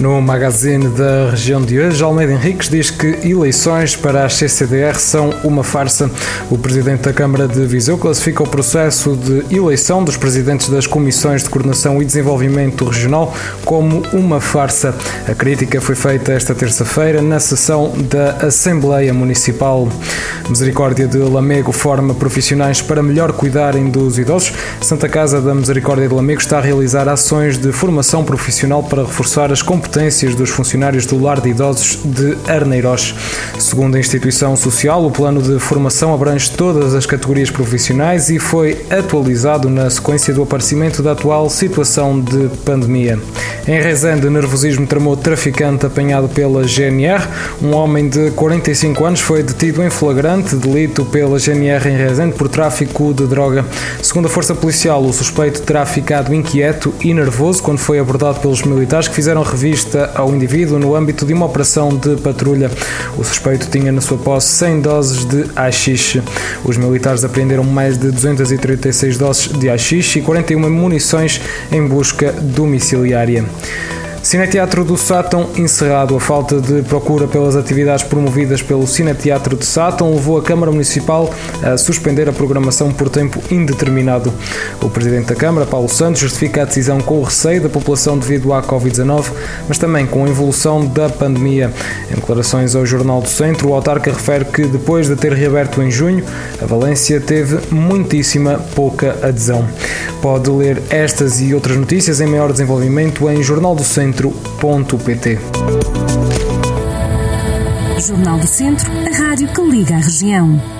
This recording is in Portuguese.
No magazine da região de hoje, Almeida Henriques diz que eleições para a CCDR são uma farsa. O presidente da Câmara de Viseu classifica o processo de eleição dos presidentes das comissões de coordenação e desenvolvimento regional como uma farsa. A crítica foi feita esta terça-feira na sessão da Assembleia Municipal. Misericórdia de Lamego forma profissionais para melhor cuidarem dos idosos. Santa Casa da Misericórdia de Lamego está a realizar ações de formação profissional para reforçar as competências competências dos funcionários do Lar de Idosos de Arneiroz. Segundo a instituição social, o plano de formação abrange todas as categorias profissionais e foi atualizado na sequência do aparecimento da atual situação de pandemia. Em Rezende, nervosismo tramou traficante apanhado pela GNR. Um homem de 45 anos foi detido em flagrante delito pela GNR em Rezende por tráfico de droga. Segundo a Força Policial, o suspeito terá ficado inquieto e nervoso quando foi abordado pelos militares que fizeram revista vista ao indivíduo no âmbito de uma operação de patrulha. O suspeito tinha na sua posse 100 doses de haxixe. Os militares apreenderam mais de 236 doses de haxixe e 41 munições em busca domiciliária. Cineteatro do Sátão encerrado. A falta de procura pelas atividades promovidas pelo Cineteatro de Sátão levou a Câmara Municipal a suspender a programação por tempo indeterminado. O Presidente da Câmara, Paulo Santos, justifica a decisão com o receio da população devido à Covid-19, mas também com a evolução da pandemia. Em declarações ao Jornal do Centro, o autarca refere que depois de ter reaberto em junho, a Valência teve muitíssima pouca adesão. Pode ler estas e outras notícias em maior desenvolvimento em Jornal do Centro centro.pt. Jornal do Centro, a rádio que liga a região.